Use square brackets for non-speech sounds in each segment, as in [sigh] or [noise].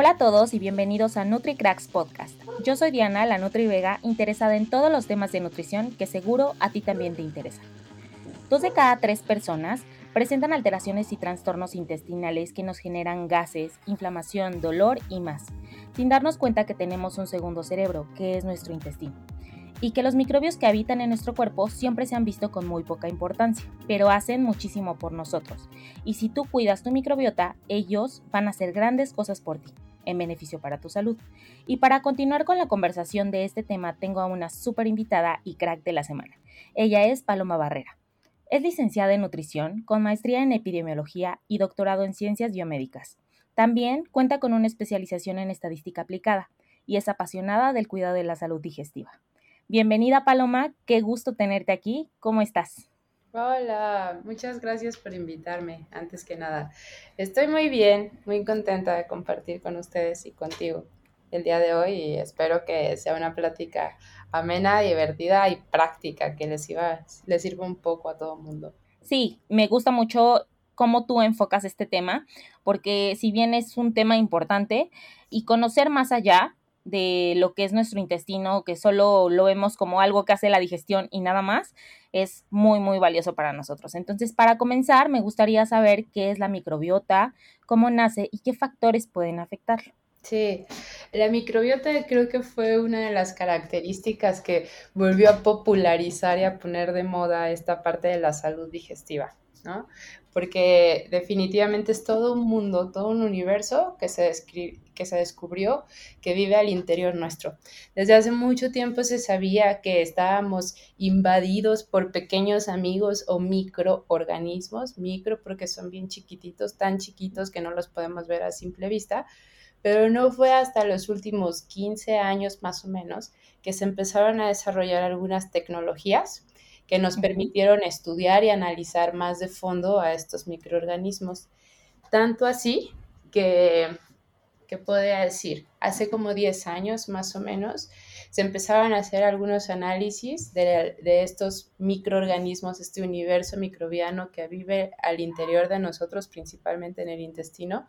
Hola a todos y bienvenidos a NutriCracks Podcast. Yo soy Diana, la Nutri Vega, interesada en todos los temas de nutrición que seguro a ti también te interesan. Dos de cada tres personas presentan alteraciones y trastornos intestinales que nos generan gases, inflamación, dolor y más, sin darnos cuenta que tenemos un segundo cerebro, que es nuestro intestino y que los microbios que habitan en nuestro cuerpo siempre se han visto con muy poca importancia, pero hacen muchísimo por nosotros. Y si tú cuidas tu microbiota, ellos van a hacer grandes cosas por ti, en beneficio para tu salud. Y para continuar con la conversación de este tema, tengo a una súper invitada y crack de la semana. Ella es Paloma Barrera. Es licenciada en nutrición, con maestría en epidemiología y doctorado en ciencias biomédicas. También cuenta con una especialización en estadística aplicada y es apasionada del cuidado de la salud digestiva. Bienvenida Paloma, qué gusto tenerte aquí. ¿Cómo estás? Hola, muchas gracias por invitarme, antes que nada. Estoy muy bien, muy contenta de compartir con ustedes y contigo el día de hoy y espero que sea una plática amena, divertida y práctica que les, les sirva un poco a todo el mundo. Sí, me gusta mucho cómo tú enfocas este tema, porque si bien es un tema importante y conocer más allá, de lo que es nuestro intestino, que solo lo vemos como algo que hace la digestión y nada más, es muy, muy valioso para nosotros. Entonces, para comenzar, me gustaría saber qué es la microbiota, cómo nace y qué factores pueden afectarlo. Sí, la microbiota creo que fue una de las características que volvió a popularizar y a poner de moda esta parte de la salud digestiva. ¿no? Porque definitivamente es todo un mundo, todo un universo que se, que se descubrió que vive al interior nuestro. Desde hace mucho tiempo se sabía que estábamos invadidos por pequeños amigos o microorganismos, micro porque son bien chiquititos, tan chiquitos que no los podemos ver a simple vista, pero no fue hasta los últimos 15 años más o menos que se empezaron a desarrollar algunas tecnologías que nos permitieron estudiar y analizar más de fondo a estos microorganismos. Tanto así que, ¿qué podría decir? Hace como 10 años más o menos se empezaron a hacer algunos análisis de, de estos microorganismos, este universo microbiano que vive al interior de nosotros, principalmente en el intestino.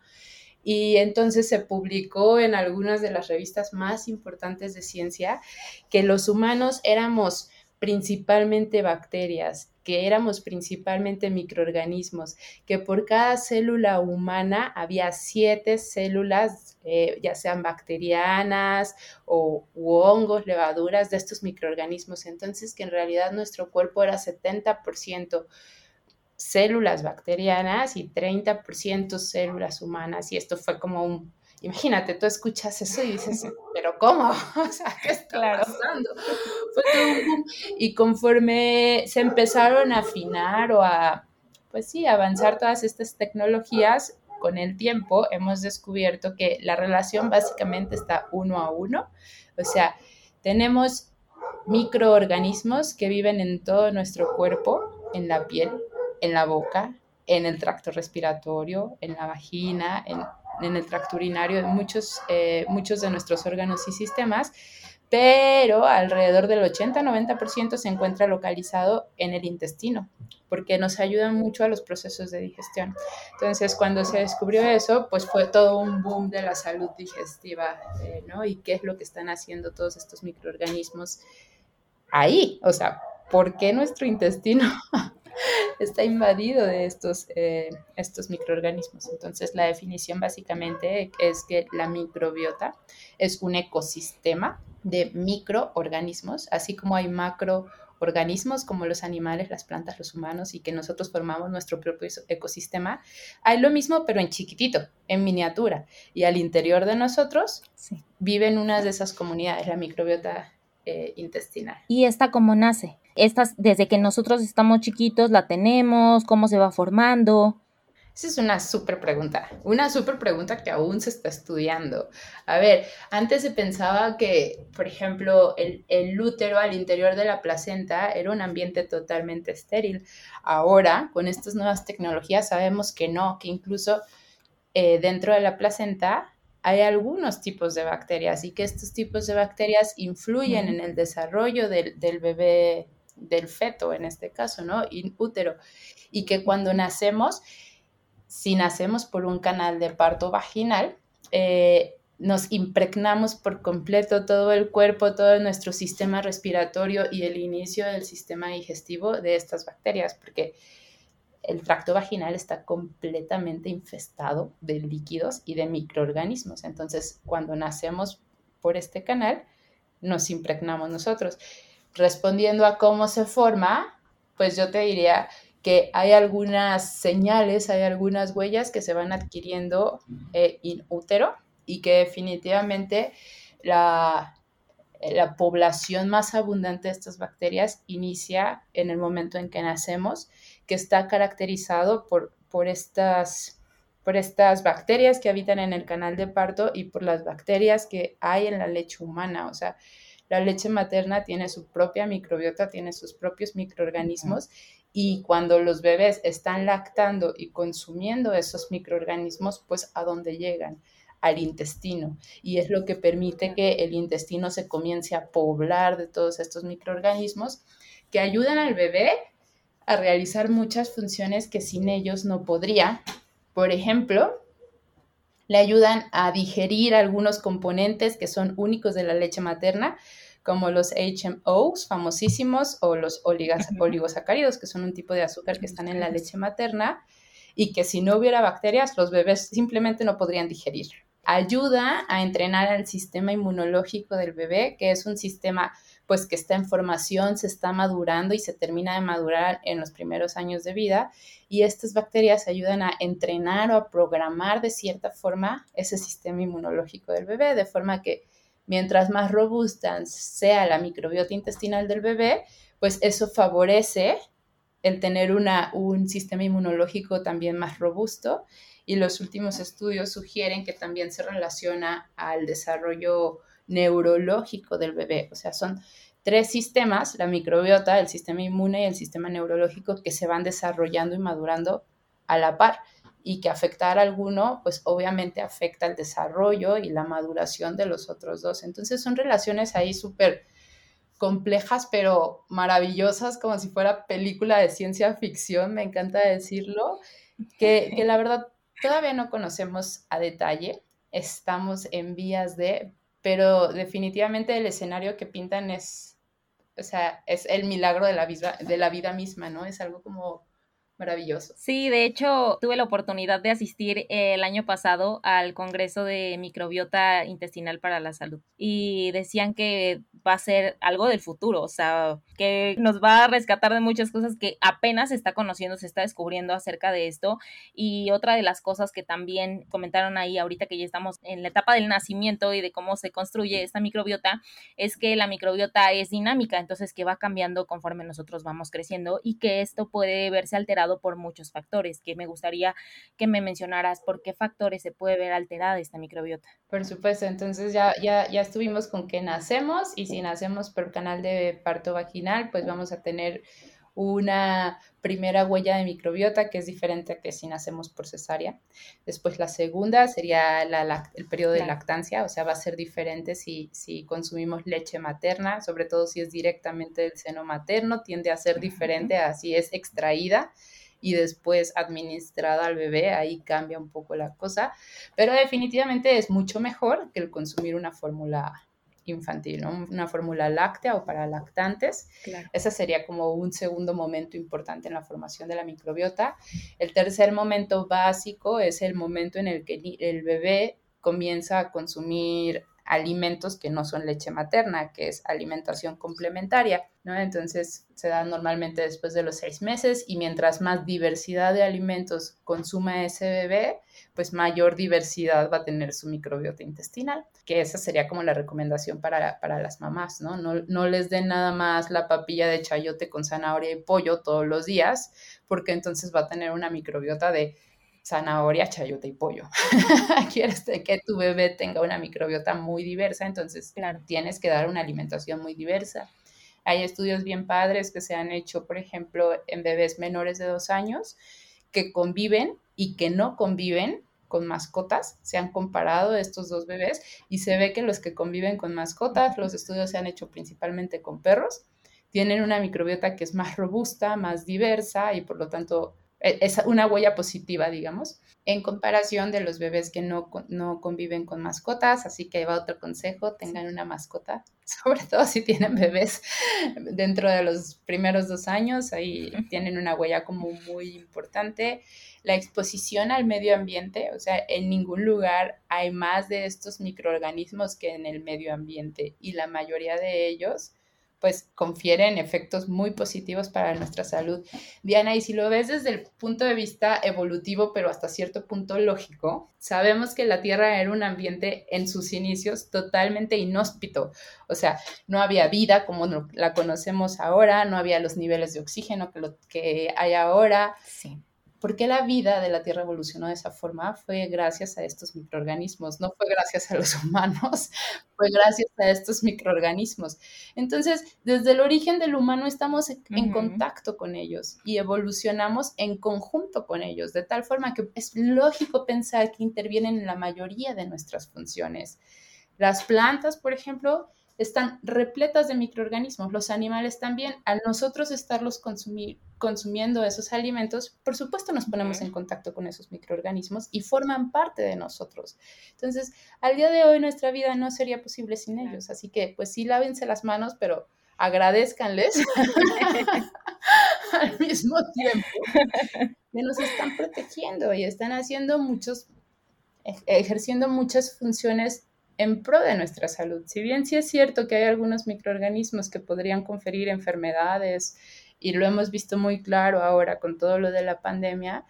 Y entonces se publicó en algunas de las revistas más importantes de ciencia que los humanos éramos principalmente bacterias, que éramos principalmente microorganismos, que por cada célula humana había siete células, eh, ya sean bacterianas o hongos, levaduras de estos microorganismos. Entonces, que en realidad nuestro cuerpo era 70% células bacterianas y 30% células humanas. Y esto fue como un imagínate, tú escuchas eso y dices, pero ¿cómo? [laughs] O sea, ¿qué está pasando? Fue todo un boom. Y conforme se empezaron a afinar o a, pues sí, avanzar todas estas tecnologías, con el tiempo hemos descubierto que la relación básicamente está uno a uno. O sea, tenemos microorganismos que viven en todo nuestro cuerpo, en la piel, en la boca, en el tracto respiratorio, en la vagina, en en el tracto urinario en muchos, eh, muchos de nuestros órganos y sistemas, pero alrededor del 80-90% se encuentra localizado en el intestino, porque nos ayuda mucho a los procesos de digestión. Entonces, cuando se descubrió eso, pues fue todo un boom de la salud digestiva, eh, ¿no? Y qué es lo que están haciendo todos estos microorganismos ahí, o sea, ¿por qué nuestro intestino [laughs] está invadido de estos, eh, estos microorganismos. Entonces, la definición básicamente es que la microbiota es un ecosistema de microorganismos, así como hay macroorganismos como los animales, las plantas, los humanos y que nosotros formamos nuestro propio ecosistema. Hay lo mismo, pero en chiquitito, en miniatura. Y al interior de nosotros viven unas de esas comunidades, la microbiota eh, intestinal. ¿Y esta cómo nace? Estas, desde que nosotros estamos chiquitos, la tenemos, cómo se va formando. Esa es una súper pregunta, una súper pregunta que aún se está estudiando. A ver, antes se pensaba que, por ejemplo, el, el, útero al interior de la placenta era un ambiente totalmente estéril. Ahora, con estas nuevas tecnologías, sabemos que no, que incluso eh, dentro de la placenta hay algunos tipos de bacterias y que estos tipos de bacterias influyen en el desarrollo del, bebé, del feto en este caso, ¿no? In útero. Y que cuando nacemos, si nacemos por un canal de parto vaginal, eh, nos impregnamos por completo todo el cuerpo, todo nuestro sistema respiratorio y el inicio del sistema digestivo de estas bacterias, porque el tracto vaginal está completamente infestado de líquidos y de microorganismos. Entonces, cuando nacemos por este canal, nos impregnamos nosotros. Respondiendo a cómo se forma, pues yo te diría que hay algunas señales, hay algunas huellas que se van adquiriendo eh, in útero, y que definitivamente la, la población más abundante de estas bacterias inicia en el momento en que nacemos, que está caracterizado por, por, estas, por estas bacterias que habitan en el canal de parto y por las bacterias que hay en la leche humana. O sea, la leche materna tiene su propia microbiota, tiene sus propios microorganismos y cuando los bebés están lactando y consumiendo esos microorganismos, pues a dónde llegan al intestino. Y es lo que permite que el intestino se comience a poblar de todos estos microorganismos que ayudan al bebé a realizar muchas funciones que sin ellos no podría. Por ejemplo, le ayudan a digerir algunos componentes que son únicos de la leche materna, como los HMOs famosísimos o los oligosacáridos, que son un tipo de azúcar que están en la leche materna y que si no hubiera bacterias, los bebés simplemente no podrían digerir. Ayuda a entrenar al sistema inmunológico del bebé, que es un sistema pues que está en formación, se está madurando y se termina de madurar en los primeros años de vida. Y estas bacterias ayudan a entrenar o a programar de cierta forma ese sistema inmunológico del bebé, de forma que mientras más robusta sea la microbiota intestinal del bebé, pues eso favorece el tener una, un sistema inmunológico también más robusto y los últimos estudios sugieren que también se relaciona al desarrollo neurológico del bebé. O sea, son tres sistemas, la microbiota, el sistema inmune y el sistema neurológico, que se van desarrollando y madurando a la par y que afectar a alguno, pues obviamente afecta el desarrollo y la maduración de los otros dos. Entonces son relaciones ahí súper complejas, pero maravillosas, como si fuera película de ciencia ficción, me encanta decirlo, que, que la verdad Todavía no conocemos a detalle, estamos en vías de, pero definitivamente el escenario que pintan es, o sea, es el milagro de la vida, de la vida misma, ¿no? Es algo como maravilloso. Sí, de hecho, tuve la oportunidad de asistir el año pasado al Congreso de Microbiota Intestinal para la Salud y decían que va a ser algo del futuro, o sea, que nos va a rescatar de muchas cosas que apenas se está conociendo, se está descubriendo acerca de esto. Y otra de las cosas que también comentaron ahí ahorita que ya estamos en la etapa del nacimiento y de cómo se construye esta microbiota, es que la microbiota es dinámica, entonces que va cambiando conforme nosotros vamos creciendo y que esto puede verse alterado por muchos factores, que me gustaría que me mencionaras por qué factores se puede ver alterada esta microbiota. Por supuesto, entonces ya, ya, ya estuvimos con que nacemos y si nacemos por canal de parto vaginal, pues vamos a tener una primera huella de microbiota que es diferente a que si nacemos por cesárea. Después la segunda sería el periodo de lactancia, o sea, va a ser diferente si, si consumimos leche materna, sobre todo si es directamente del seno materno, tiende a ser diferente a si es extraída y después administrada al bebé, ahí cambia un poco la cosa, pero definitivamente es mucho mejor que el consumir una fórmula infantil, una fórmula láctea o para lactantes. Ese sería como un segundo momento importante en la formación de la microbiota. El tercer momento básico es el momento en el que el bebé comienza a consumir alimentos que no son leche materna, que es alimentación complementaria, ¿no? Entonces se da normalmente después de los seis meses y mientras más diversidad de alimentos consuma ese bebé, pues mayor diversidad va a tener su microbiota intestinal, que esa sería como la recomendación para, para las mamás, ¿no? ¿no? No les den nada más la papilla de chayote con zanahoria y pollo todos los días, porque entonces va a tener una microbiota de zanahoria, chayote y pollo. [laughs] Quieres que tu bebé tenga una microbiota muy diversa, entonces claro, tienes que dar una alimentación muy diversa. Hay estudios bien padres que se han hecho, por ejemplo, en bebés menores de dos años que conviven y que no conviven con mascotas. Se han comparado estos dos bebés y se ve que los que conviven con mascotas, los estudios se han hecho principalmente con perros, tienen una microbiota que es más robusta, más diversa y por lo tanto es una huella positiva, digamos, en comparación de los bebés que no, no conviven con mascotas. Así que va otro consejo, tengan una mascota, [laughs] sobre todo si tienen bebés dentro de los primeros dos años, ahí tienen una huella como muy importante. La exposición al medio ambiente, o sea, en ningún lugar hay más de estos microorganismos que en el medio ambiente y la mayoría de ellos pues confieren efectos muy positivos para nuestra salud. Diana, y si lo ves desde el punto de vista evolutivo, pero hasta cierto punto lógico, sabemos que la Tierra era un ambiente en sus inicios totalmente inhóspito. O sea, no había vida como la conocemos ahora, no había los niveles de oxígeno que, lo, que hay ahora. Sí. ¿Por qué la vida de la Tierra evolucionó de esa forma? Fue gracias a estos microorganismos, no fue gracias a los [laughs] humanos, fue gracias a estos microorganismos. Entonces, desde el origen del humano estamos en contacto con ellos y evolucionamos en conjunto con ellos, de tal forma que es lógico pensar que intervienen en la mayoría de nuestras funciones. Las plantas, por ejemplo, están repletas de microorganismos, los animales también. Al nosotros estarlos consumiendo esos alimentos, por supuesto nos ponemos en contacto con esos microorganismos y forman parte de nosotros. Entonces, al día de hoy nuestra vida no sería posible sin ellos. Así que, pues sí, lávense las manos, pero agradezcanles [laughs] [laughs] al mismo tiempo que nos están protegiendo y están haciendo muchos, ejerciendo muchas funciones en pro de nuestra salud. Si bien sí es cierto que hay algunos microorganismos que podrían conferir enfermedades y lo hemos visto muy claro ahora con todo lo de la pandemia,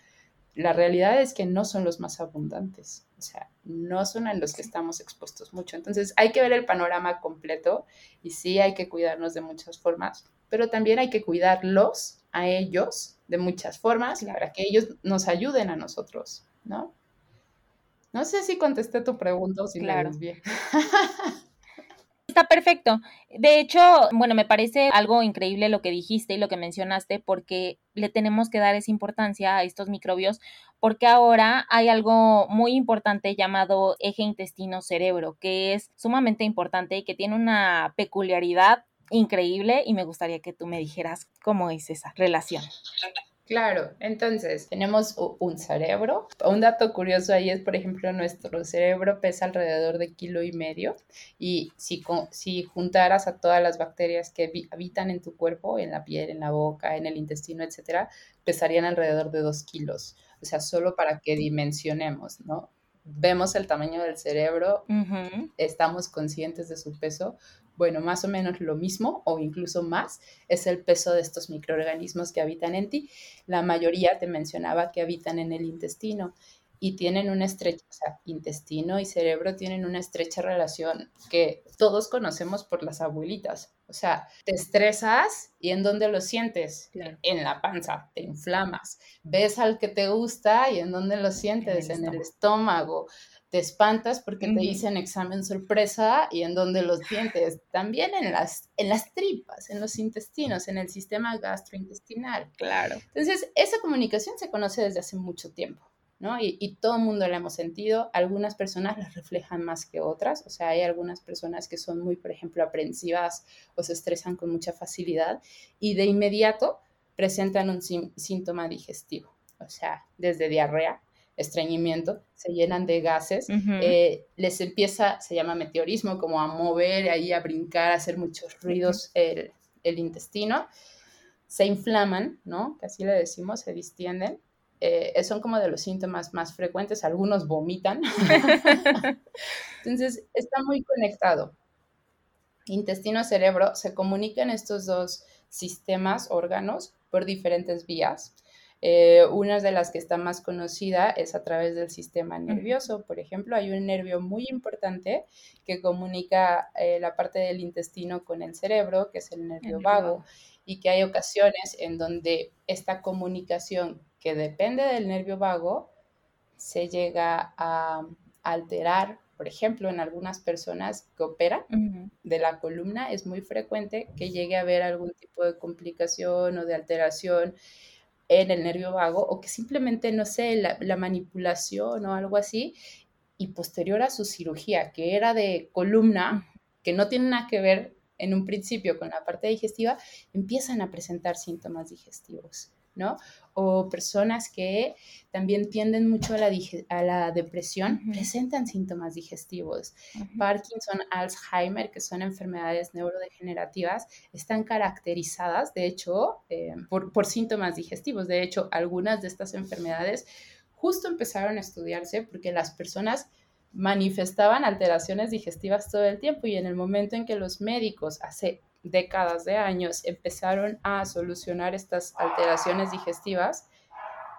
la realidad es que no son los más abundantes, o sea, no son a los que estamos expuestos mucho. Entonces hay que ver el panorama completo y sí hay que cuidarnos de muchas formas, pero también hay que cuidarlos a ellos de muchas formas para que ellos nos ayuden a nosotros, ¿no? No sé si contesté tu pregunta o si claro. bien. [laughs] Está perfecto. De hecho, bueno, me parece algo increíble lo que dijiste y lo que mencionaste porque le tenemos que dar esa importancia a estos microbios porque ahora hay algo muy importante llamado eje intestino-cerebro que es sumamente importante y que tiene una peculiaridad increíble y me gustaría que tú me dijeras cómo es esa relación. Claro, entonces tenemos un cerebro. Un dato curioso ahí es, por ejemplo, nuestro cerebro pesa alrededor de kilo y medio y si, si juntaras a todas las bacterias que habitan en tu cuerpo, en la piel, en la boca, en el intestino, etcétera, pesarían alrededor de dos kilos. O sea, solo para que dimensionemos, ¿no? Vemos el tamaño del cerebro, estamos conscientes de su peso, bueno, más o menos lo mismo o incluso más es el peso de estos microorganismos que habitan en ti. La mayoría te mencionaba que habitan en el intestino y tienen una estrecha, o sea, intestino y cerebro tienen una estrecha relación que todos conocemos por las abuelitas. O sea, te estresas y en dónde lo sientes? En la panza, te inflamas. Ves al que te gusta y en dónde lo sientes? En el estómago te espantas porque te dicen examen sorpresa y en donde los dientes, también en las, en las tripas, en los intestinos, en el sistema gastrointestinal. Claro. Entonces, esa comunicación se conoce desde hace mucho tiempo, ¿no? Y, y todo el mundo la hemos sentido. Algunas personas la reflejan más que otras, o sea, hay algunas personas que son muy, por ejemplo, aprensivas o se estresan con mucha facilidad y de inmediato presentan un síntoma digestivo, o sea, desde diarrea estreñimiento, se llenan de gases, eh, les empieza, se llama meteorismo, como a mover, ahí a brincar, a hacer muchos ruidos el, intestino, se inflaman, ¿no? Que así le decimos, se distienden. Eh, son como de los síntomas más frecuentes, algunos vomitan. [laughs] Entonces, está muy conectado. Intestino-cerebro, se comunican estos dos sistemas, órganos, por diferentes vías. Eh, una de las que está más conocida es a través del sistema nervioso. Por ejemplo, hay un nervio muy importante que comunica eh, la parte del intestino con el cerebro, que es el nervio vago, y que hay ocasiones en donde esta comunicación que depende del nervio vago se llega a alterar. Por ejemplo, en algunas personas que operan de la columna es muy frecuente que llegue a haber algún tipo de complicación o de alteración en el nervio vago o que simplemente, no sé, la, manipulación o algo así, y posterior a su cirugía, que era de columna, que no tiene nada que ver en un principio con la parte digestiva, empiezan a presentar síntomas digestivos. ¿No? O personas que también tienden mucho a la, a la depresión, presentan síntomas digestivos. Parkinson, Alzheimer, que son enfermedades neurodegenerativas, están caracterizadas, de hecho, eh, por, por síntomas digestivos. De hecho, algunas de estas enfermedades justo empezaron a estudiarse porque las personas manifestaban alteraciones digestivas todo el tiempo y en el momento en que los médicos hace décadas de años empezaron a solucionar estas alteraciones digestivas,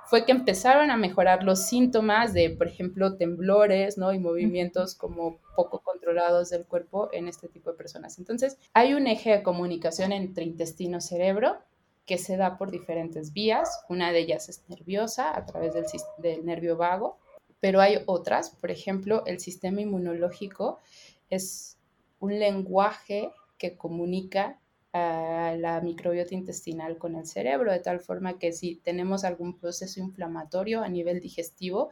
fue que empezaron a mejorar los síntomas de, por ejemplo, temblores, ¿no? Y movimientos como poco controlados del cuerpo en este tipo de personas. Entonces, hay un eje de comunicación entre intestino-cerebro que se da por diferentes vías. Una de ellas es nerviosa, a través del, del nervio vago, pero hay otras, por ejemplo, el sistema inmunológico es un lenguaje que comunica a la microbiota intestinal con el cerebro, de tal forma que si tenemos algún proceso inflamatorio a nivel digestivo,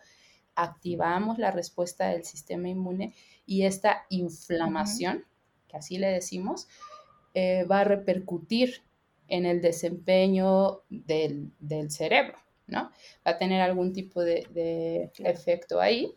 activamos la respuesta del sistema inmune y esta inflamación, que así le decimos, eh, va a repercutir en el desempeño del, del cerebro. ¿no? Va a tener algún tipo de, efecto ahí.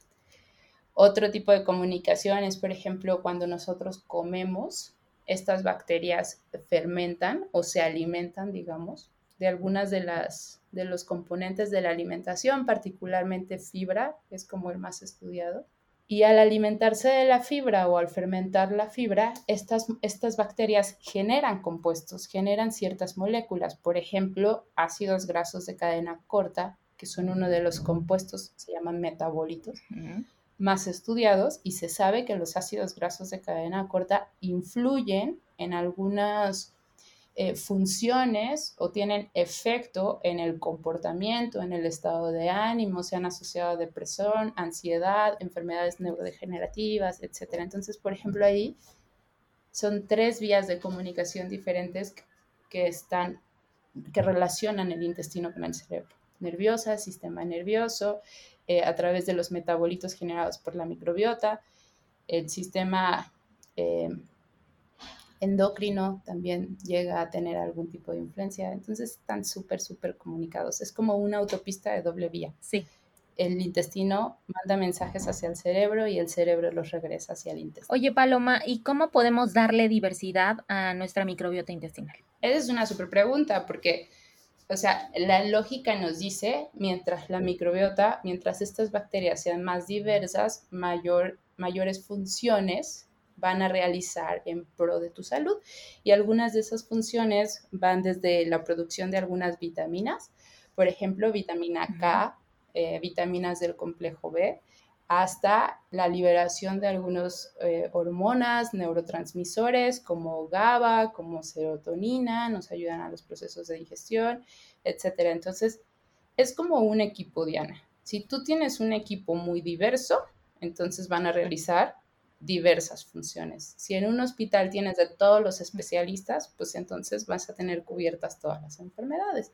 Otro tipo de comunicación es, por ejemplo, cuando nosotros comemos, estas bacterias fermentan o se alimentan, digamos, de algunas de las de los componentes de la alimentación, particularmente fibra, que es como el más estudiado. Y al alimentarse de la fibra o al fermentar la fibra, estas, estas bacterias generan compuestos, generan ciertas moléculas, por ejemplo, ácidos grasos de cadena corta, que son uno de los compuestos, se llaman metabolitos, más estudiados, y se sabe que los ácidos grasos de cadena corta influyen en algunas eh, funciones o tienen efecto en el comportamiento, en el estado de ánimo, se han asociado a depresión, ansiedad, enfermedades neurodegenerativas, etc. Entonces, por ejemplo, ahí son tres vías de comunicación diferentes que están, que relacionan el intestino con el cerebro. Nerviosa, sistema nervioso, eh, a través de los metabolitos generados por la microbiota, el sistema eh, endocrino también llega a tener algún tipo de influencia. Entonces están súper, súper comunicados. Es como una autopista de doble vía. Sí. El intestino manda mensajes hacia el cerebro y el cerebro los regresa hacia el intestino. Oye, Paloma, ¿y cómo podemos darle diversidad a nuestra microbiota intestinal? Esa es una súper pregunta porque, o sea, la lógica nos dice, mientras la microbiota, mientras estas bacterias sean más diversas, mayor, mayores funciones van a realizar en pro de tu salud. Y algunas de esas funciones van desde la producción de algunas vitaminas, por ejemplo, vitamina K, eh, vitaminas del complejo B, hasta la liberación de algunas eh, hormonas, neurotransmisores como GABA, como serotonina, nos ayudan a los procesos de digestión, etc. Entonces, es como un equipo, Diana. Si tú tienes un equipo muy diverso, entonces van a realizar diversas funciones. Si en un hospital tienes de todos los especialistas, pues entonces vas a tener cubiertas todas las enfermedades.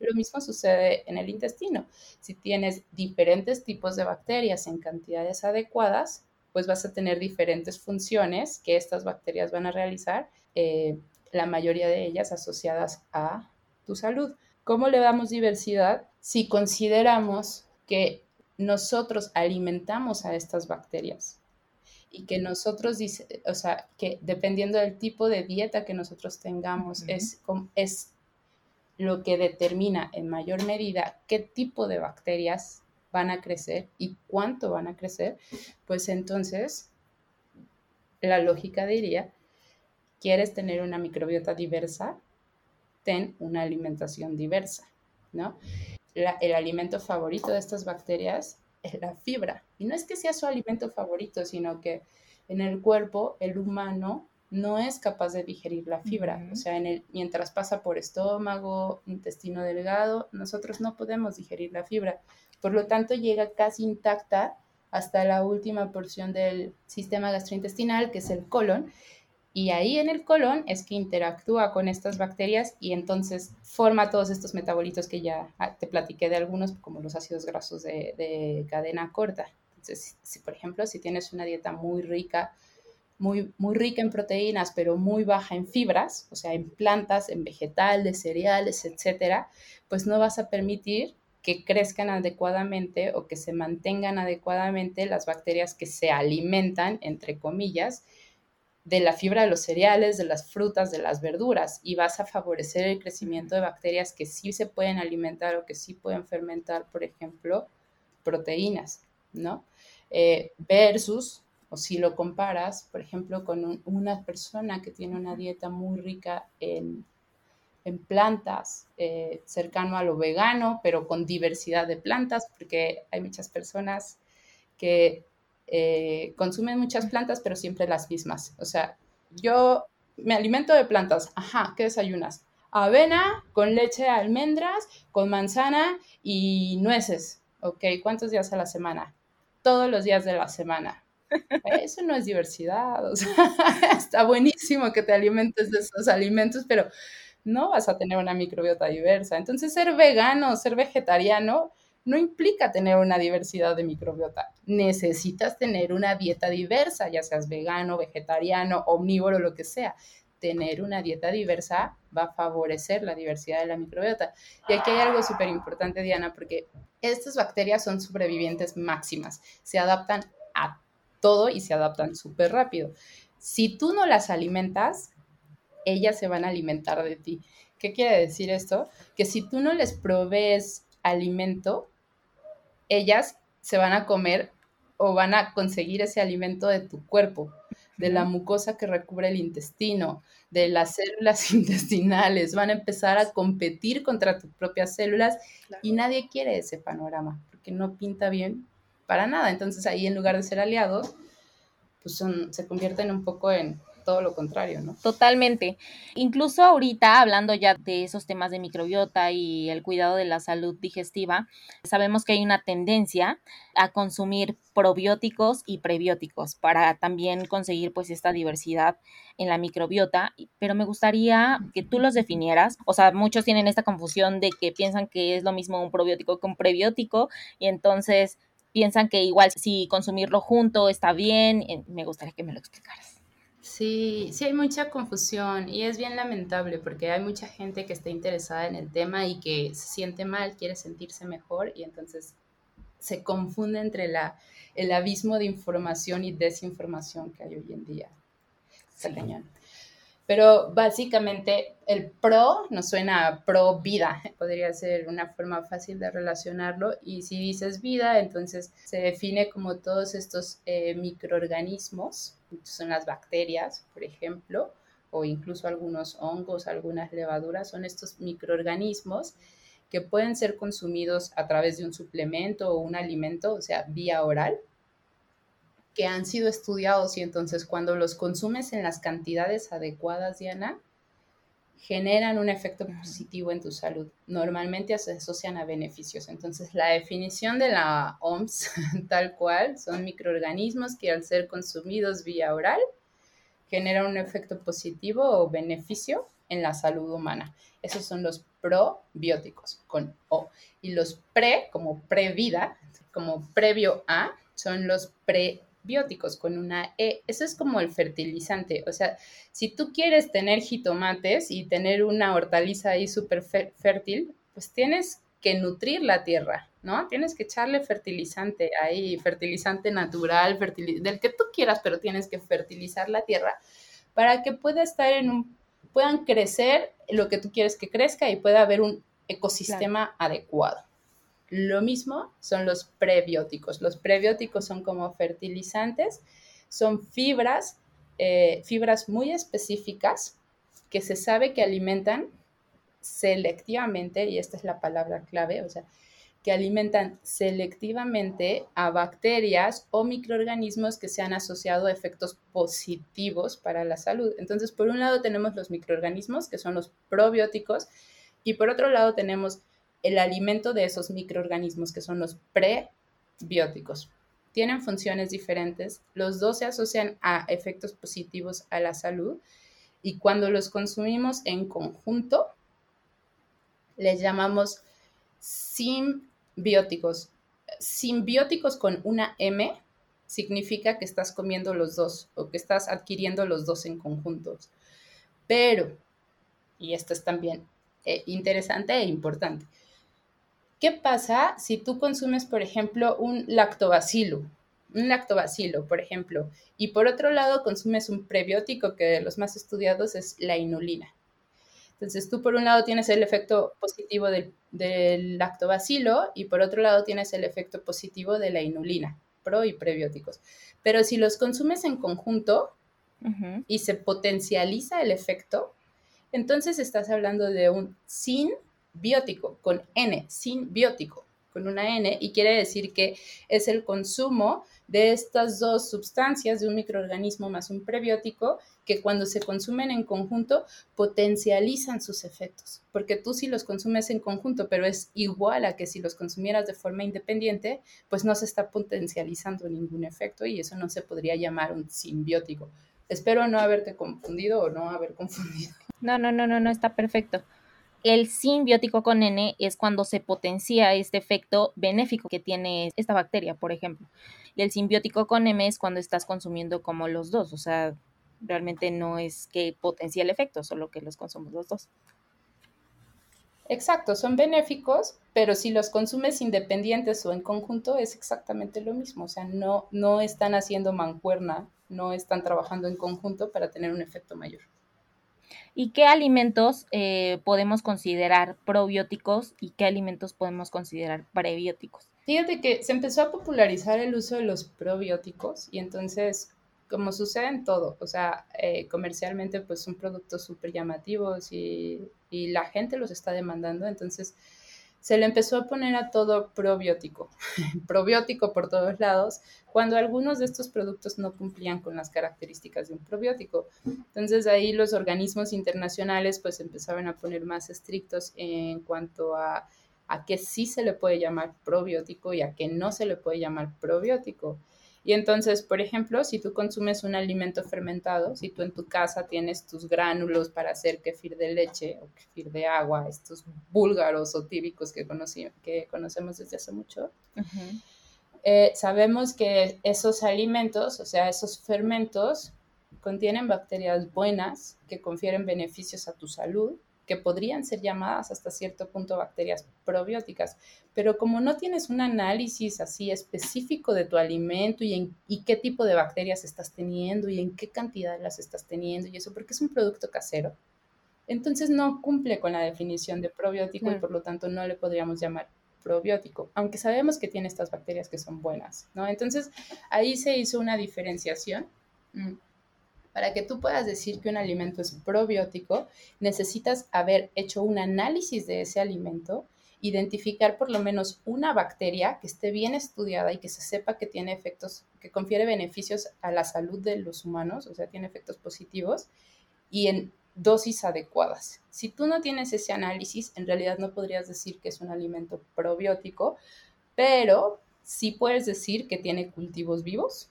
Lo mismo sucede en el intestino. Si tienes diferentes tipos de bacterias en cantidades adecuadas, pues vas a tener diferentes funciones que estas bacterias van a realizar, eh, la mayoría de ellas asociadas a tu salud. ¿Cómo le damos diversidad? Si consideramos que nosotros alimentamos a estas bacterias y que nosotros, o sea, que dependiendo del tipo de dieta que nosotros tengamos, es, es lo que determina en mayor medida qué tipo de bacterias van a crecer y cuánto van a crecer, pues entonces la lógica diría, quieres tener una microbiota diversa, ten una alimentación diversa, ¿no? el alimento favorito de estas bacterias es la fibra. Y no es que sea su alimento favorito, sino que en el cuerpo el humano no es capaz de digerir la fibra. O sea, en el, mientras pasa por estómago, intestino delgado, nosotros no podemos digerir la fibra. Por lo tanto, llega casi intacta hasta la última porción del sistema gastrointestinal, que es el colon, y ahí en el colon es que interactúa con estas bacterias y entonces forma todos estos metabolitos que ya ah, te platiqué de algunos, como los ácidos grasos de, cadena corta. Entonces, si, por ejemplo, si tienes una dieta muy rica muy, muy rica en proteínas, pero muy baja en fibras, o sea, en plantas, en vegetales, cereales, etcétera, pues no vas a permitir que crezcan adecuadamente o que se mantengan adecuadamente las bacterias que se alimentan, entre comillas, de la fibra de los cereales, de las frutas, de las verduras, y vas a favorecer el crecimiento de bacterias que sí se pueden alimentar o que sí pueden fermentar, por ejemplo, proteínas, ¿no? Eh, versus o si lo comparas, por ejemplo, con una persona que tiene una dieta muy rica en, plantas, eh, cercano a lo vegano, pero con diversidad de plantas, porque hay muchas personas que eh, consumen muchas plantas, pero siempre las mismas. O sea, yo me alimento de plantas. Ajá, ¿qué desayunas? Avena con leche almendras, con manzana y nueces. Ok, ¿cuántos días a la semana? Todos los días de la semana. Eso no es diversidad, o sea, [laughs] está buenísimo que te alimentes de esos alimentos, pero no vas a tener una microbiota diversa. Entonces, ser vegano, ser vegetariano, no implica tener una diversidad de microbiota. Necesitas tener una dieta diversa, ya seas vegano, vegetariano, omnívoro, lo que sea. Tener una dieta diversa va a favorecer la diversidad de la microbiota. Y aquí hay algo súper importante, Diana, porque estas bacterias son sobrevivientes máximas. Se adaptan a todo y se adaptan súper rápido. Si tú no las alimentas, ellas se van a alimentar de ti. ¿Qué quiere decir esto? Que si tú no les provees alimento, ellas se van a comer o van a conseguir ese alimento de tu cuerpo, de la mucosa que recubre el intestino, de las células [laughs] intestinales, van a empezar a competir contra tus propias células y nadie quiere ese panorama porque no pinta bien para nada. Entonces ahí en lugar de ser aliados, pues son, se convierten un poco en todo lo contrario, ¿no? Totalmente. Incluso ahorita, hablando ya de esos temas de microbiota y el cuidado de la salud digestiva, sabemos que hay una tendencia a consumir probióticos y prebióticos para también conseguir pues esta diversidad en la microbiota, pero me gustaría que tú los definieras, o sea, muchos tienen esta confusión de que piensan que es lo mismo un probiótico que un prebiótico y entonces piensan que igual si consumirlo junto está bien. Eh, me gustaría que me lo explicaras. Sí, sí hay mucha confusión y es bien lamentable porque hay mucha gente que está interesada en el tema y que se siente mal, quiere sentirse mejor y entonces se confunde entre la, el abismo de información y desinformación que hay hoy en día. Sí. Pero básicamente el pro nos suena a pro vida, [laughs] podría ser una forma fácil de relacionarlo. Y si dices vida, entonces se define como todos estos eh, microorganismos, son las bacterias, por ejemplo, o incluso algunos hongos, algunas levaduras, son estos microorganismos que pueden ser consumidos a través de un suplemento o un alimento, o sea, vía oral, que han sido estudiados y entonces cuando los consumes en las cantidades adecuadas, Diana, generan un efecto positivo en tu salud. Normalmente se asocian a beneficios. Entonces, la definición de la OMS, [laughs] tal cual, son microorganismos que al ser consumidos vía oral, generan un efecto positivo o beneficio en la salud humana. Esos son los probióticos con O. Y los pre, como previda, como previo a, son los pre bióticos con una E. Eso es como el fertilizante. O sea, si tú quieres tener jitomates y tener una hortaliza ahí súper fértil, pues tienes que nutrir la tierra, ¿no? Tienes que echarle fertilizante ahí, fertilizante natural, del que tú quieras, pero tienes que fertilizar la tierra para que pueda estar en un, puedan crecer lo que tú quieres que crezca y pueda haber un ecosistema adecuado. Lo mismo son los prebióticos. Los prebióticos son como fertilizantes, son fibras, eh, fibras muy específicas que se sabe que alimentan selectivamente, y esta es la palabra clave, o sea, que alimentan selectivamente a bacterias o microorganismos que se han asociado a efectos positivos para la salud. Entonces, por un lado tenemos los microorganismos, que son los probióticos, y por otro lado tenemos el alimento de esos microorganismos que son los prebióticos. Tienen funciones diferentes, los dos se asocian a efectos positivos a la salud y cuando los consumimos en conjunto, les llamamos simbióticos. Simbióticos con una M significa que estás comiendo los dos o que estás adquiriendo los dos en conjuntos. Pero, y esto es también eh, interesante e importante, ¿qué pasa si tú consumes, por ejemplo, un lactobacilo? Un lactobacilo, por ejemplo, y por otro lado consumes un prebiótico que de los más estudiados es la inulina. Entonces tú por un lado tienes el efecto positivo del, del lactobacilo y por otro lado tienes el efecto positivo de la inulina, pro y prebióticos. Pero si los consumes en conjunto, y se potencializa el efecto, entonces estás hablando de un sin biótico, con N, sin biótico, con una N, y quiere decir que es el consumo de estas dos sustancias, de un microorganismo más un prebiótico, que cuando se consumen en conjunto potencializan sus efectos, porque tú si los consumes en conjunto, pero es igual a que si los consumieras de forma independiente, pues no se está potencializando ningún efecto y eso no se podría llamar un simbiótico. Espero no haberte confundido o no haber confundido. No, no, no, no, no, está perfecto. El simbiótico con N es cuando se potencia este efecto benéfico que tiene esta bacteria, por ejemplo. Y el simbiótico con M es cuando estás consumiendo como los dos, o sea, realmente no es que potencie el efecto, solo que los consumos los dos. Exacto, son benéficos, pero si los consumes independientes o en conjunto es exactamente lo mismo, o sea, no, no están haciendo mancuerna no están trabajando en conjunto para tener un efecto mayor. ¿Y qué alimentos eh, podemos considerar probióticos y qué alimentos podemos considerar prebióticos? Fíjate que se empezó a popularizar el uso de los probióticos y entonces, como sucede en todo, o sea, eh, comercialmente pues son productos súper llamativos y, y la gente los está demandando, entonces se le empezó a poner a todo probiótico, [laughs] probiótico por todos lados, cuando algunos de estos productos no cumplían con las características de un probiótico. Entonces ahí los organismos internacionales pues empezaban a poner más estrictos en cuanto a a qué sí se le puede llamar probiótico y a qué no se le puede llamar probiótico. Y entonces, por ejemplo, si tú consumes un alimento fermentado, si tú en tu casa tienes tus gránulos para hacer kefir de leche o kefir de agua, estos búlgaros o tíbicos que, que conocemos desde hace mucho, eh, sabemos que esos alimentos, o sea, esos fermentos, contienen bacterias buenas que confieren beneficios a tu salud que podrían ser llamadas hasta cierto punto bacterias probióticas, pero como no tienes un análisis así específico de tu alimento y, en, y qué tipo de bacterias estás teniendo y en qué cantidad las estás teniendo y eso, porque es un producto casero, entonces no cumple con la definición de probiótico y por lo tanto no le podríamos llamar probiótico, aunque sabemos que tiene estas bacterias que son buenas, ¿no? Entonces ahí se hizo una diferenciación. Mm, para que tú puedas decir que un alimento es probiótico, necesitas haber hecho un análisis de ese alimento, identificar por lo menos una bacteria que esté bien estudiada y que se sepa que tiene efectos, que confiere beneficios a la salud de los humanos, o sea, tiene efectos positivos, y en dosis adecuadas. Si tú no tienes ese análisis, en realidad no podrías decir que es un alimento probiótico, pero sí puedes decir que tiene cultivos vivos,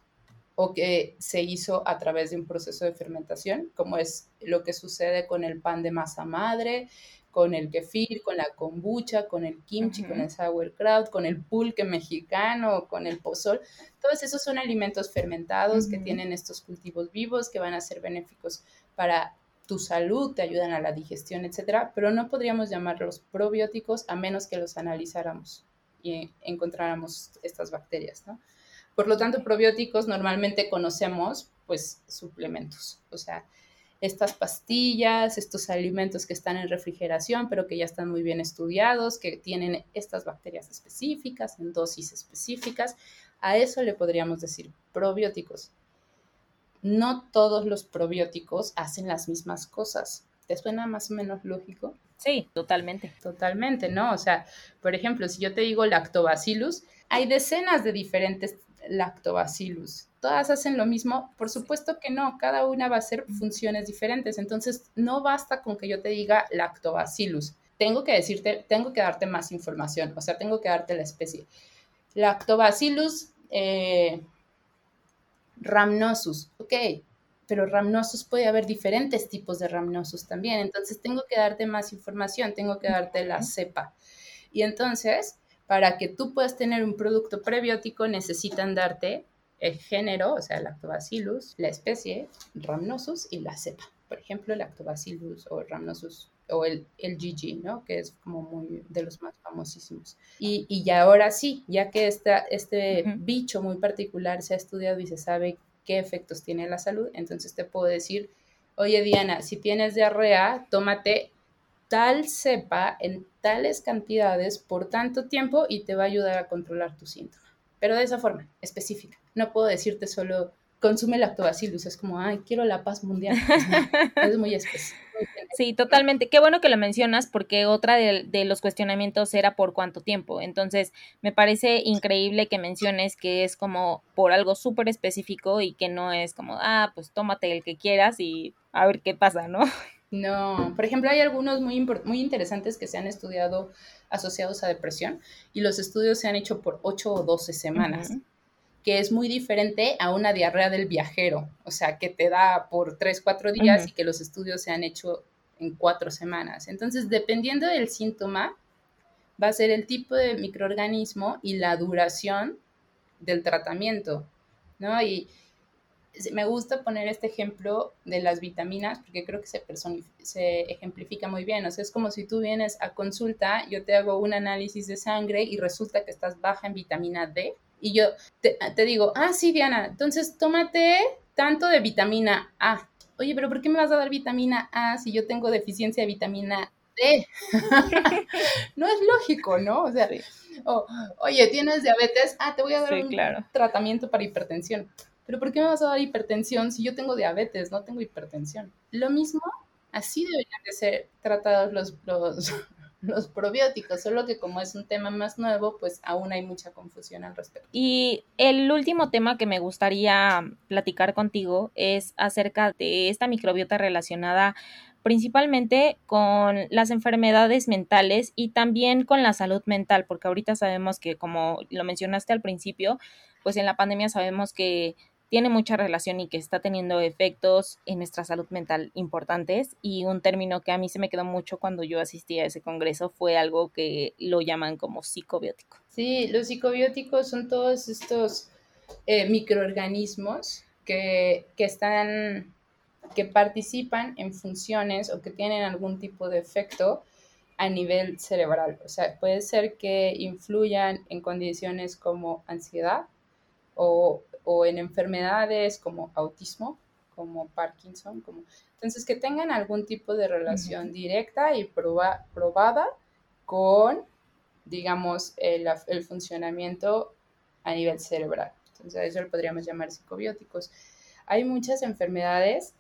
o que se hizo a través de un proceso de fermentación, como es lo que sucede con el pan de masa madre, con el kefir, con la kombucha, con el kimchi, con el sauerkraut, con el pulque mexicano, con el pozol. Todos esos son alimentos fermentados que tienen estos cultivos vivos que van a ser benéficos para tu salud, te ayudan a la digestión, etcétera, pero no podríamos llamarlos probióticos a menos que los analizáramos y encontráramos estas bacterias, ¿no? Por lo tanto, probióticos normalmente conocemos pues suplementos, o sea, estas pastillas, estos alimentos que están en refrigeración, pero que ya están muy bien estudiados, que tienen estas bacterias específicas, en dosis específicas, a eso le podríamos decir probióticos. No todos los probióticos hacen las mismas cosas. ¿Te suena más o menos lógico? Sí, totalmente. Totalmente, ¿no? O sea, por ejemplo, si yo te digo lactobacillus, hay decenas de diferentes lactobacillus. ¿Todas hacen lo mismo? Por supuesto que no, cada una va a hacer funciones diferentes. Entonces, no basta con que yo te diga lactobacillus. Tengo que decirte, tengo que darte más información, o sea, tengo que darte la especie. Lactobacillus eh, rhamnosus, ok, pero rhamnosus puede haber diferentes tipos de rhamnosus también. Entonces, tengo que darte más información, tengo que darte la cepa. Y entonces, para que tú puedas tener un producto prebiótico necesitan darte el género, o sea, Lactobacillus, la especie Rhamnosus y la cepa. Por ejemplo, Lactobacillus o Rhamnosus o el, el GG, ¿no? Que es como muy de los más famosísimos. Y, y ahora sí, ya que esta, este bicho muy particular se ha estudiado y se sabe qué efectos tiene en la salud, entonces te puedo decir, oye Diana, si tienes diarrea, tómate tal cepa en tales cantidades por tanto tiempo y te va a ayudar a controlar tu síntoma. Pero de esa forma, específica. No puedo decirte solo consume lactobacillus, es como, ay, quiero la paz mundial. [laughs] es muy específico. Sí, totalmente. Qué bueno que lo mencionas porque otra de, de, los cuestionamientos era por cuánto tiempo. Entonces, me parece increíble que menciones que es como por algo súper específico y que no es como, ah, pues tómate el que quieras y a ver qué pasa, ¿no? No, por ejemplo, hay algunos muy, muy interesantes que se han estudiado asociados a depresión y los estudios se han hecho por 8 o 12 semanas que es muy diferente a una diarrea del viajero, o sea, que te da por tres, cuatro días y que los estudios se han hecho en cuatro semanas. Entonces, dependiendo del síntoma, va a ser el tipo de microorganismo y la duración del tratamiento, ¿no? Y me gusta poner este ejemplo de las vitaminas porque creo que se, se ejemplifica muy bien. O sea, es como si tú vienes a consulta, yo te hago un análisis de sangre y resulta que estás baja en vitamina D y yo te, digo, ah, sí, Diana, entonces tómate tanto de vitamina A. Oye, pero ¿por qué me vas a dar vitamina A si yo tengo deficiencia de vitamina D? [laughs] no es lógico, ¿no? O sea, oye, ¿tienes diabetes? Ah, te voy a dar un tratamiento para hipertensión. Pero ¿por qué me vas a dar hipertensión si yo tengo diabetes, no tengo hipertensión? Lo mismo, así deberían de ser tratados los, los, [laughs] los probióticos, solo que como es un tema más nuevo, pues aún hay mucha confusión al respecto. Y el último tema que me gustaría platicar contigo es acerca de esta microbiota relacionada principalmente con las enfermedades mentales y también con la salud mental, porque ahorita sabemos que, como lo mencionaste al principio, pues en la pandemia sabemos que tiene mucha relación y que está teniendo efectos en nuestra salud mental importantes. Y un término que a mí se me quedó mucho cuando yo asistí a ese congreso fue algo que lo llaman como psicobiótico. Sí, los psicobióticos son todos estos eh, microorganismos que, que están que participan en funciones o que tienen algún tipo de efecto a nivel cerebral. O sea, puede ser que influyan en condiciones como ansiedad o o en enfermedades como autismo, como Parkinson, como... Entonces, que tengan algún tipo de relación directa y probada con, digamos, el, el, funcionamiento a nivel cerebral. Entonces, a eso lo podríamos llamar psicobióticos. Hay muchas enfermedades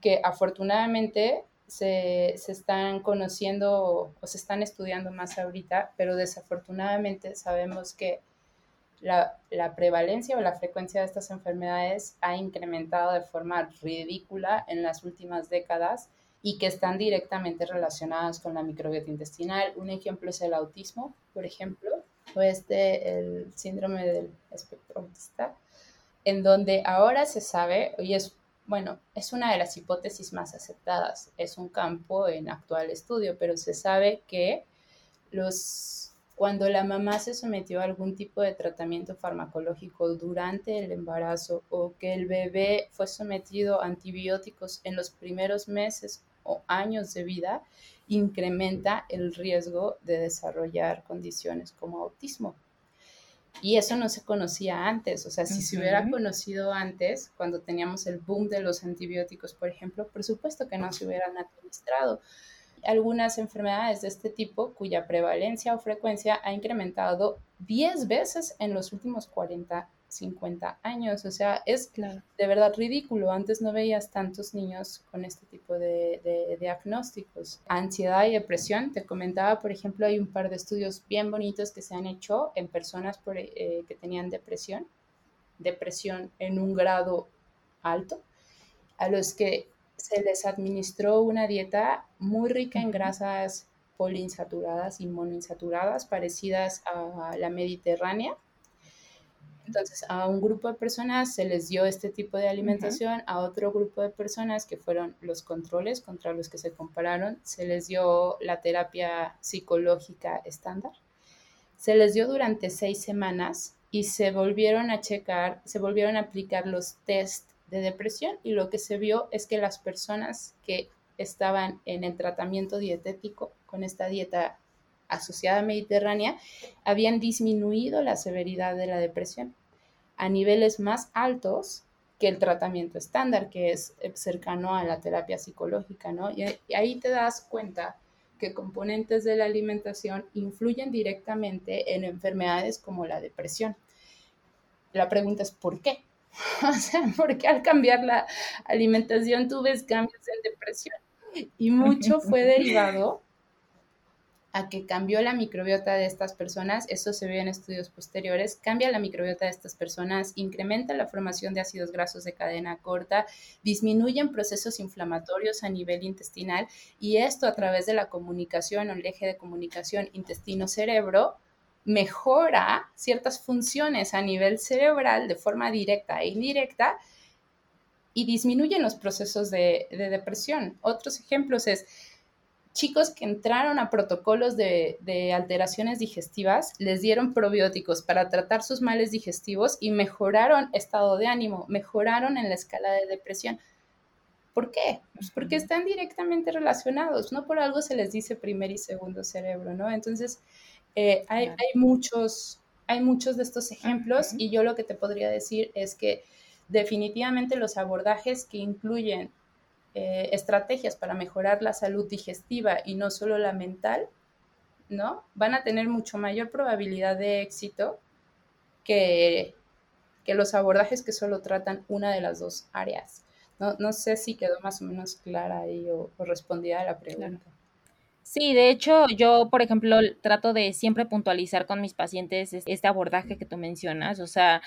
que afortunadamente se, se, están conociendo o se están estudiando más ahorita, pero desafortunadamente sabemos que la, prevalencia o la frecuencia de estas enfermedades ha incrementado de forma ridícula en las últimas décadas y que están directamente relacionadas con la microbiota intestinal. Un ejemplo es el autismo, por ejemplo, o este, el síndrome del espectro autista, en donde ahora se sabe, y es, bueno, es una de las hipótesis más aceptadas, es un campo en actual estudio, pero se sabe que los cuando la mamá se sometió a algún tipo de tratamiento farmacológico durante el embarazo o que el bebé fue sometido a antibióticos en los primeros meses o años de vida, incrementa el riesgo de desarrollar condiciones como autismo. Y eso no se conocía antes, o sea, si se hubiera conocido antes, cuando teníamos el boom de los antibióticos, por ejemplo, por supuesto que no se hubieran administrado algunas enfermedades de este tipo cuya prevalencia o frecuencia ha incrementado 10 veces en los últimos 40, 50 años. O sea, es de verdad ridículo. Antes no veías tantos niños con este tipo de, diagnósticos. Ansiedad y depresión, te comentaba, por ejemplo, hay un par de estudios bien bonitos que se han hecho en personas eh, que tenían depresión, depresión en un grado alto, a los que se les administró una dieta muy rica en grasas poliinsaturadas y monoinsaturadas parecidas a la mediterránea. Entonces, a un grupo de personas se les dio este tipo de alimentación, a otro grupo de personas que fueron los controles contra los que se compararon, se les dio la terapia psicológica estándar. Se les dio durante seis semanas y se volvieron a checar, se volvieron a aplicar los test de depresión y lo que se vio es que las personas que estaban en el tratamiento dietético con esta dieta asociada mediterránea habían disminuido la severidad de la depresión a niveles más altos que el tratamiento estándar, que es cercano a la terapia psicológica, ¿no? Y, ahí te das cuenta que componentes de la alimentación influyen directamente en enfermedades como la depresión. La pregunta es ¿por qué? [laughs] O sea, ¿por qué al cambiar la alimentación tú ves cambios en depresión? Y mucho fue [laughs] derivado a que cambió la microbiota de estas personas, eso se ve en estudios posteriores, cambia la microbiota de estas personas, incrementa la formación de ácidos grasos de cadena corta, disminuyen procesos inflamatorios a nivel intestinal y esto a través de la comunicación o el eje de comunicación intestino-cerebro mejora ciertas funciones a nivel cerebral de forma directa e indirecta y disminuyen los procesos de, de depresión. Otros ejemplos es chicos que entraron a protocolos de, alteraciones digestivas, les dieron probióticos para tratar sus males digestivos y mejoraron estado de ánimo, mejoraron en la escala de depresión. ¿Por qué? Pues porque están directamente relacionados, no por algo se les dice primer y segundo cerebro, ¿no? Entonces, eh, hay, muchos, hay muchos de estos ejemplos y yo lo que te podría decir es que definitivamente los abordajes que incluyen eh, estrategias para mejorar la salud digestiva y no solo la mental, ¿no? Van a tener mucho mayor probabilidad de éxito que, que los abordajes que solo tratan una de las dos áreas. No, no sé si quedó más o menos clara ahí o, o respondida a la pregunta. Sí, de hecho, yo, por ejemplo, trato de siempre puntualizar con mis pacientes este abordaje que tú mencionas, o sea,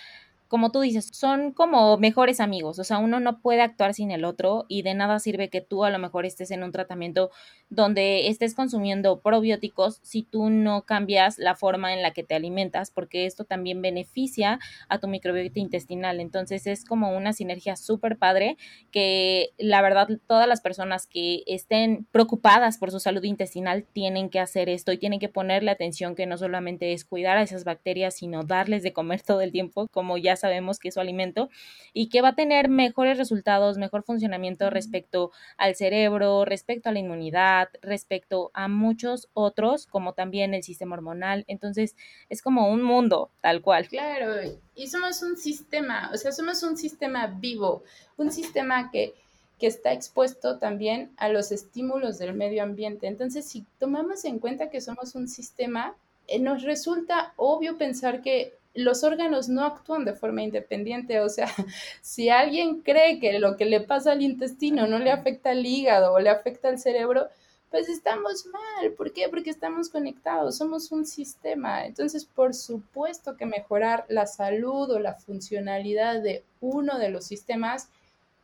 como tú dices, son como mejores amigos, o sea, uno no puede actuar sin el otro y de nada sirve que tú a lo mejor estés en un tratamiento donde estés consumiendo probióticos si tú no cambias la forma en la que te alimentas, porque esto también beneficia a tu microbiota intestinal. Entonces es como una sinergia súper padre que la verdad todas las personas que estén preocupadas por su salud intestinal tienen que hacer esto y tienen que ponerle atención que no solamente es cuidar a esas bacterias, sino darles de comer todo el tiempo, como ya sabemos que es su alimento, y que va a tener mejores resultados, mejor funcionamiento respecto al cerebro, respecto a la inmunidad, respecto a muchos otros, como también el sistema hormonal. Entonces, es como un mundo, tal cual. Claro, y somos un sistema, o sea, somos un sistema vivo, un sistema que que está expuesto también a los estímulos del medio ambiente. Entonces, si tomamos en cuenta que somos un sistema, eh, nos resulta obvio pensar que los órganos no actúan de forma independiente. O sea, [laughs] si alguien cree que lo que le pasa al intestino no le afecta al hígado o le afecta al cerebro, pues estamos mal. ¿Por qué? Porque estamos conectados, somos un sistema. Entonces, por supuesto que mejorar la salud o la funcionalidad de uno de los sistemas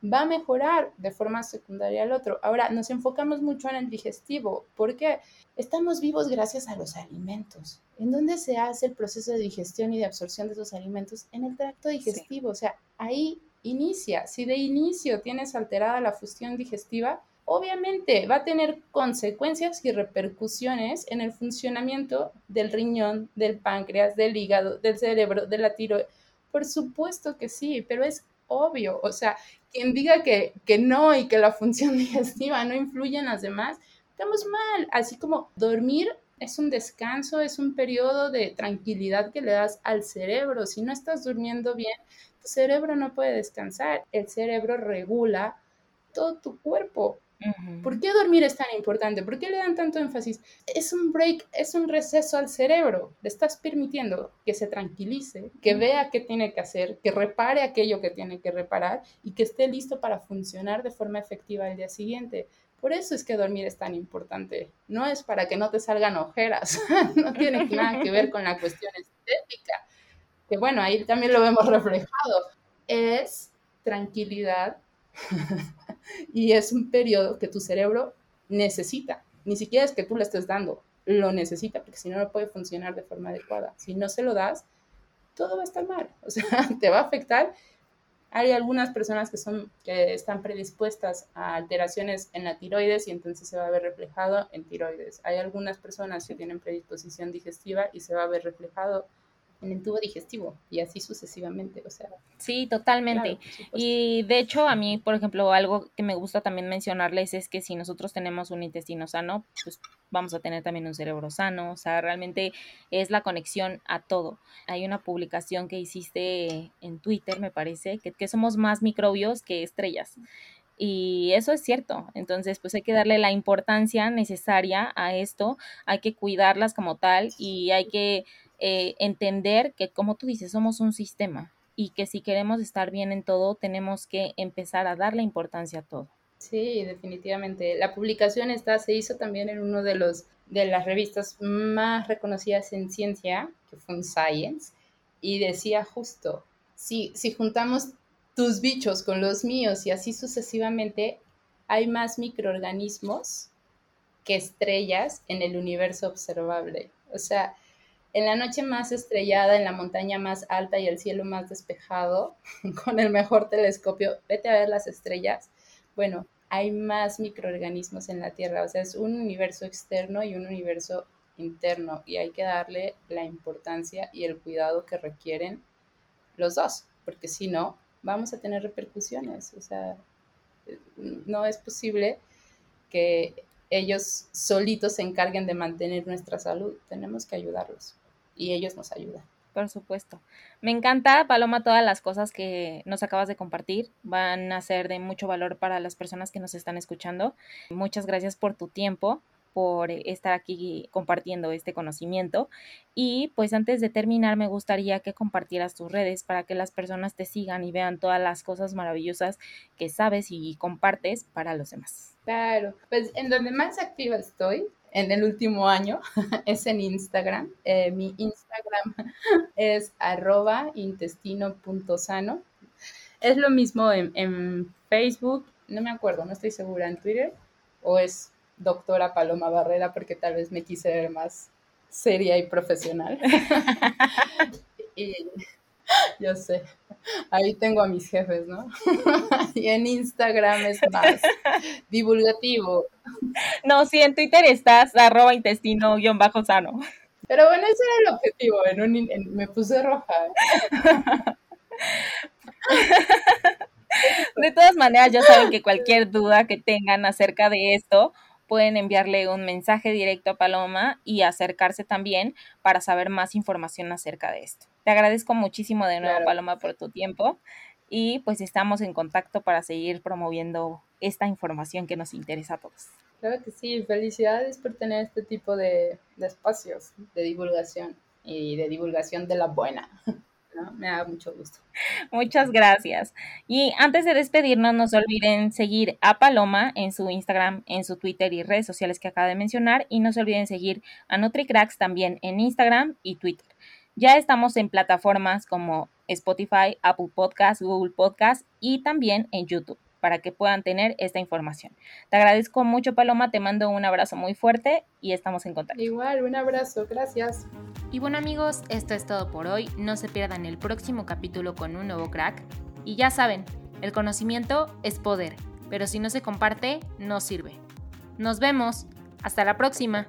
va a mejorar de forma secundaria al otro. Ahora, nos enfocamos mucho en el digestivo. ¿Por qué? Estamos vivos gracias a los alimentos. ¿En dónde se hace el proceso de digestión y de absorción de esos alimentos? En el tracto digestivo. O sea, ahí inicia. Si de inicio tienes alterada la función digestiva, obviamente va a tener consecuencias y repercusiones en el funcionamiento del riñón, del páncreas, del hígado, del cerebro, de la tiroides. Por supuesto que sí, pero es obvio. O sea, quien diga que, que no y que la función [laughs] digestiva no influye en las demás, estamos mal. Así como dormir es un descanso, es un periodo de tranquilidad que le das al cerebro. Si no estás durmiendo bien, tu cerebro no puede descansar. El cerebro regula todo tu cuerpo. ¿Por qué dormir es tan importante? ¿Por qué le dan tanto énfasis? Es un break, es un receso al cerebro. Le estás permitiendo que se tranquilice, que vea qué tiene que hacer, que repare aquello que tiene que reparar y que esté listo para funcionar de forma efectiva el día siguiente. Por eso es que dormir es tan importante. No es para que no te salgan ojeras, [laughs] no tiene nada que ver con la cuestión estética, que bueno, ahí también lo vemos reflejado. Es tranquilidad [laughs] [laughs] y es un periodo que tu cerebro necesita. Ni siquiera es que tú le estés dando, lo necesita, porque si no, no puede funcionar de forma adecuada. Si no se lo das, todo va a estar mal. O sea, [laughs] te va a afectar hay algunas personas que, son, que están predispuestas a alteraciones en la tiroides y entonces se va a ver reflejado en tiroides. Hay algunas personas que tienen predisposición digestiva y se va a ver reflejado el tubo digestivo y así sucesivamente, o sea. Sí, totalmente. y de hecho, a mí, por ejemplo, algo que me gusta también mencionarles es que si nosotros tenemos un intestino sano, pues vamos a tener también un cerebro sano, o sea, realmente es la conexión a todo. Hay una publicación que hiciste en Twitter, me parece, que, que somos más microbios que estrellas. Y eso es cierto. Entonces, pues hay que darle la importancia necesaria a esto, hay que cuidarlas como tal y hay que eh, entender que, como tú dices, somos un sistema y que si queremos estar bien en todo, tenemos que empezar a darle importancia a todo. Sí, definitivamente. La publicación está, se hizo también en uno de los de las revistas más reconocidas en ciencia, que fue Science, y decía justo, si, si juntamos tus bichos con los míos y así sucesivamente, hay más microorganismos que estrellas en el universo observable. O sea, en la noche más estrellada, en la montaña más alta y el cielo más despejado, [laughs] con el mejor telescopio, vete a ver las estrellas. Bueno, hay más microorganismos en la Tierra, o sea, es un universo externo y un universo interno y hay que darle la importancia y el cuidado que requieren los dos, porque si no, vamos a tener repercusiones. O sea, no es posible que ellos solitos se encarguen de mantener nuestra salud. Tenemos que ayudarlos y ellos nos ayudan. Por supuesto. Me encanta, Paloma, todas las cosas que nos acabas de compartir. Van a ser de mucho valor para las personas que nos están escuchando. Muchas gracias por tu tiempo por estar aquí compartiendo este conocimiento. Y pues antes de terminar, me gustaría que compartieras tus redes para que las personas te sigan y vean todas las cosas maravillosas que sabes y compartes para los demás. Claro, pues en donde más activa estoy en el último año [laughs] es en Instagram. Eh, mi Instagram [laughs] es arroba intestino.sano. Es lo mismo en, en Facebook, no me acuerdo, no estoy segura, en Twitter, o es doctora Paloma Barrera porque tal vez me quise ver más seria y profesional. [laughs] y yo sé, ahí tengo a mis jefes, ¿no? y en Instagram es más divulgativo. [laughs] No, sí, en Twitter estás arroba intestino guion bajo sano. Pero bueno, ese era el objetivo, en un, me puse roja. [laughs] De todas maneras, ya saben que cualquier duda que tengan acerca de esto, pueden enviarle un mensaje directo a Paloma y acercarse también para saber más información acerca de esto. Te agradezco muchísimo de nuevo, Paloma, por tu tiempo y pues estamos en contacto para seguir promoviendo esta información que nos interesa a todos. Claro que sí, felicidades por tener este tipo de, espacios de divulgación y de divulgación de la buena. Me da mucho gusto. Muchas gracias. Y antes de despedirnos, no se olviden seguir a Paloma en su Instagram, en su Twitter y redes sociales que acaba de mencionar. Y no se olviden seguir a NutriCracks también en Instagram y Twitter. Ya estamos en plataformas como Spotify, Apple Podcasts, Google Podcasts y también en YouTube para que puedan tener esta información. Te agradezco mucho, Paloma, te mando un abrazo muy fuerte y estamos en contacto. Igual, un abrazo, gracias. Y bueno amigos, esto es todo por hoy. No se pierdan el próximo capítulo con un nuevo crack. Y ya saben, el conocimiento es poder, pero si no se comparte, no sirve. Nos vemos. Hasta la próxima.